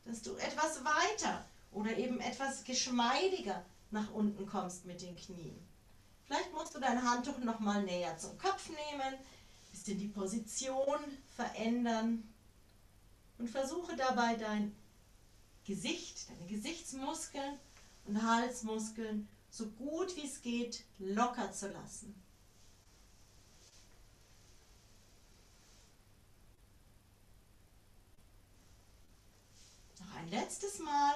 dass du etwas weiter oder eben etwas geschmeidiger nach unten kommst mit den Knien. Vielleicht musst du dein Handtuch noch mal näher zum Kopf nehmen, bisschen die Position verändern und versuche dabei dein Gesicht, deine Gesichtsmuskeln und Halsmuskeln so gut wie es geht locker zu lassen. Noch ein letztes Mal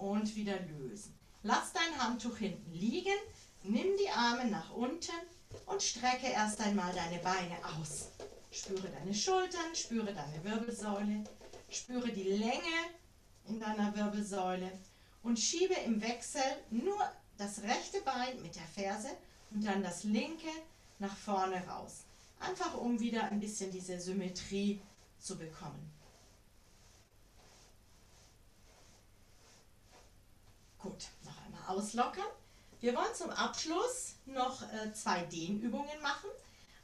und wieder lösen. Lass dein Handtuch hinten liegen, nimm die Arme nach unten und strecke erst einmal deine Beine aus. Spüre deine Schultern, spüre deine Wirbelsäule, spüre die Länge in deiner Wirbelsäule und schiebe im Wechsel nur das rechte Bein mit der Ferse und dann das linke nach vorne raus. Einfach um wieder ein bisschen diese Symmetrie zu bekommen. Gut, noch einmal auslockern. Wir wollen zum Abschluss noch äh, zwei Dehnübungen machen.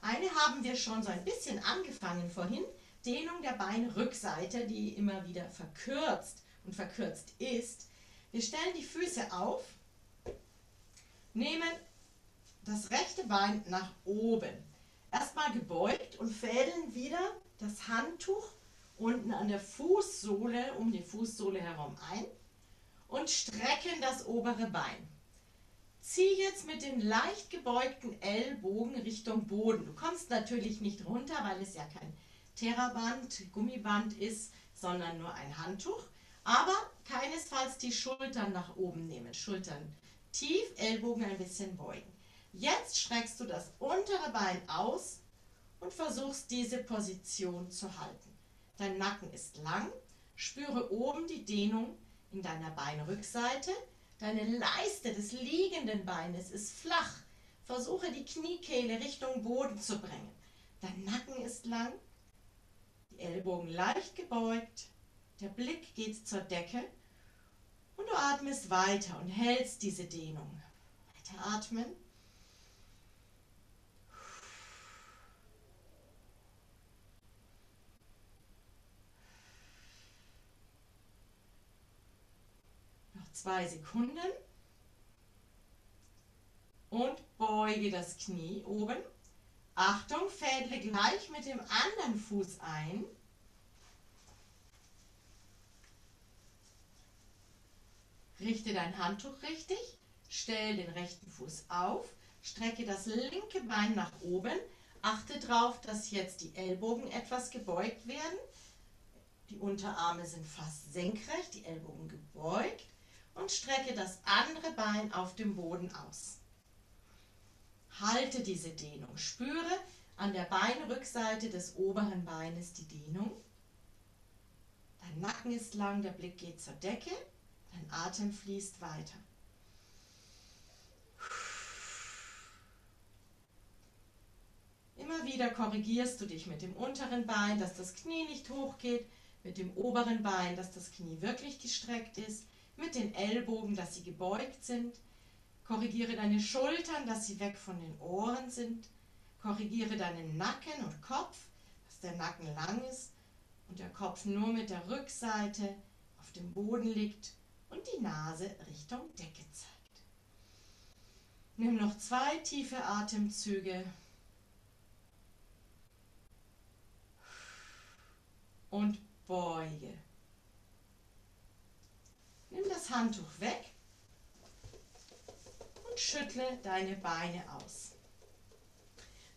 Eine haben wir schon so ein bisschen angefangen vorhin. Dehnung der Beinrückseite, die immer wieder verkürzt und verkürzt ist. Wir stellen die Füße auf, nehmen das rechte Bein nach oben. Erstmal gebeugt und fädeln wieder das Handtuch unten an der Fußsohle, um die Fußsohle herum ein und strecken das obere Bein. Zieh jetzt mit den leicht gebeugten Ellbogen Richtung Boden. Du kommst natürlich nicht runter, weil es ja kein Terraband, Gummiband ist, sondern nur ein Handtuch. Aber keinesfalls die Schultern nach oben nehmen. Schultern tief, Ellbogen ein bisschen beugen. Jetzt streckst du das untere Bein aus und versuchst diese Position zu halten. Dein Nacken ist lang. Spüre oben die Dehnung in deiner Beinrückseite. Deine Leiste des liegenden Beines ist flach. Versuche die Kniekehle Richtung Boden zu bringen. Dein Nacken ist lang, die Ellbogen leicht gebeugt, der Blick geht zur Decke und du atmest weiter und hältst diese Dehnung. Weiter atmen. Zwei Sekunden und beuge das Knie oben. Achtung, fädle gleich mit dem anderen Fuß ein. Richte dein Handtuch richtig, stell den rechten Fuß auf, strecke das linke Bein nach oben. Achte darauf, dass jetzt die Ellbogen etwas gebeugt werden. Die Unterarme sind fast senkrecht, die Ellbogen gebeugt und strecke das andere Bein auf dem Boden aus. Halte diese Dehnung. Spüre an der Beinrückseite des oberen Beines die Dehnung. Dein Nacken ist lang, der Blick geht zur Decke, dein Atem fließt weiter. Immer wieder korrigierst du dich mit dem unteren Bein, dass das Knie nicht hochgeht, mit dem oberen Bein, dass das Knie wirklich gestreckt ist mit den Ellbogen, dass sie gebeugt sind. Korrigiere deine Schultern, dass sie weg von den Ohren sind. Korrigiere deinen Nacken und Kopf, dass der Nacken lang ist und der Kopf nur mit der Rückseite auf dem Boden liegt und die Nase Richtung Decke zeigt. Nimm noch zwei tiefe Atemzüge. Und beuge. Nimm das Handtuch weg und schüttle deine Beine aus.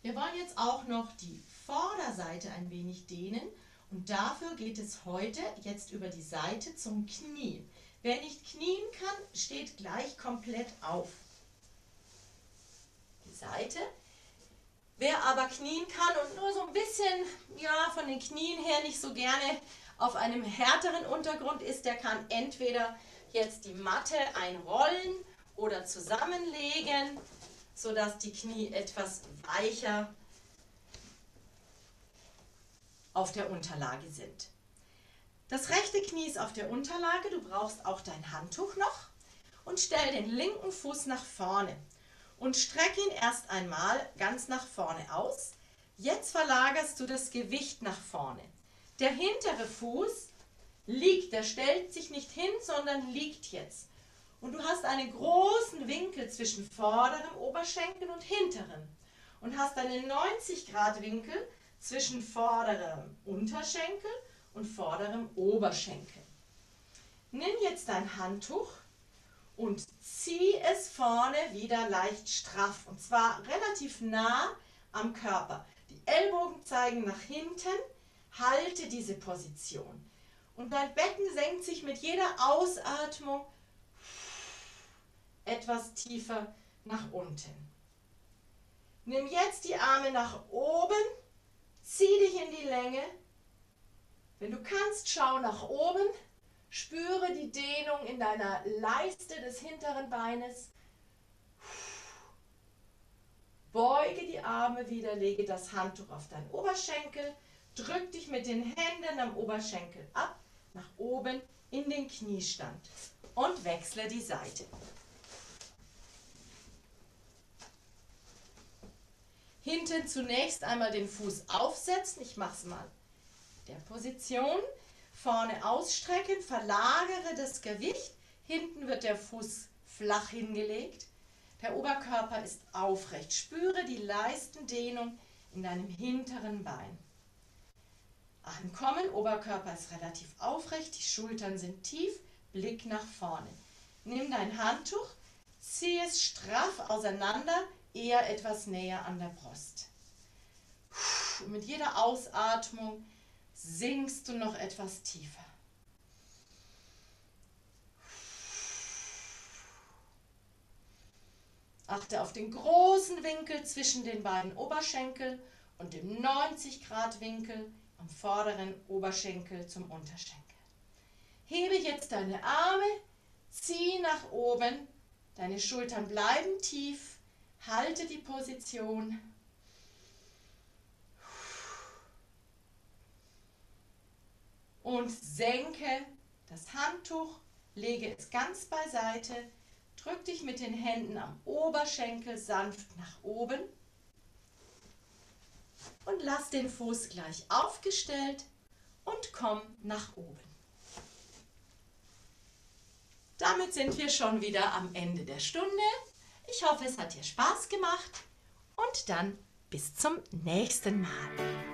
Wir wollen jetzt auch noch die Vorderseite ein wenig dehnen und dafür geht es heute jetzt über die Seite zum Knie. Wer nicht knien kann, steht gleich komplett auf. Die Seite. Wer aber knien kann und nur so ein bisschen, ja, von den Knien her nicht so gerne auf einem härteren Untergrund ist, der kann entweder jetzt die Matte einrollen oder zusammenlegen, sodass die Knie etwas weicher auf der Unterlage sind. Das rechte Knie ist auf der Unterlage, du brauchst auch dein Handtuch noch und stell den linken Fuß nach vorne und streck ihn erst einmal ganz nach vorne aus. Jetzt verlagerst du das Gewicht nach vorne. Der hintere Fuß liegt, der stellt sich nicht hin, sondern liegt jetzt. Und du hast einen großen Winkel zwischen vorderem Oberschenkel und hinterem. Und hast einen 90 Grad Winkel zwischen vorderem Unterschenkel und vorderem Oberschenkel. Nimm jetzt dein Handtuch und zieh es vorne wieder leicht straff. Und zwar relativ nah am Körper. Die Ellbogen zeigen nach hinten Halte diese Position. Und dein Becken senkt sich mit jeder Ausatmung etwas tiefer nach unten. Nimm jetzt die Arme nach oben, zieh dich in die Länge. Wenn du kannst, schau nach oben, spüre die Dehnung in deiner Leiste des hinteren Beines. Beuge die Arme wieder, lege das Handtuch auf deinen Oberschenkel, drück dich mit den Händen am Oberschenkel ab, nach oben in den Kniestand und wechsle die Seite. Hinten zunächst einmal den Fuß aufsetzen. Ich mache es mal. Der Position. Vorne ausstrecken, verlagere das Gewicht. Hinten wird der Fuß flach hingelegt. Der Oberkörper ist aufrecht. Spüre die Leistendehnung in deinem hinteren Bein. Ankommen, Oberkörper ist relativ aufrecht, die Schultern sind tief, Blick nach vorne. Nimm dein Handtuch, zieh es straff auseinander, eher etwas näher an der Brust. Und mit jeder Ausatmung sinkst du noch etwas tiefer. Achte auf den großen Winkel zwischen den beiden Oberschenkeln und dem 90 Grad Winkel am vorderen Oberschenkel zum Unterschenkel. Hebe jetzt deine Arme, zieh nach oben, deine Schultern bleiben tief, halte die Position. Und senke das Handtuch, lege es ganz beiseite, drück dich mit den Händen am Oberschenkel sanft nach oben und lass den Fuß gleich aufgestellt und komm nach oben. Damit sind wir schon wieder am Ende der Stunde. Ich hoffe, es hat dir Spaß gemacht und dann bis zum nächsten Mal.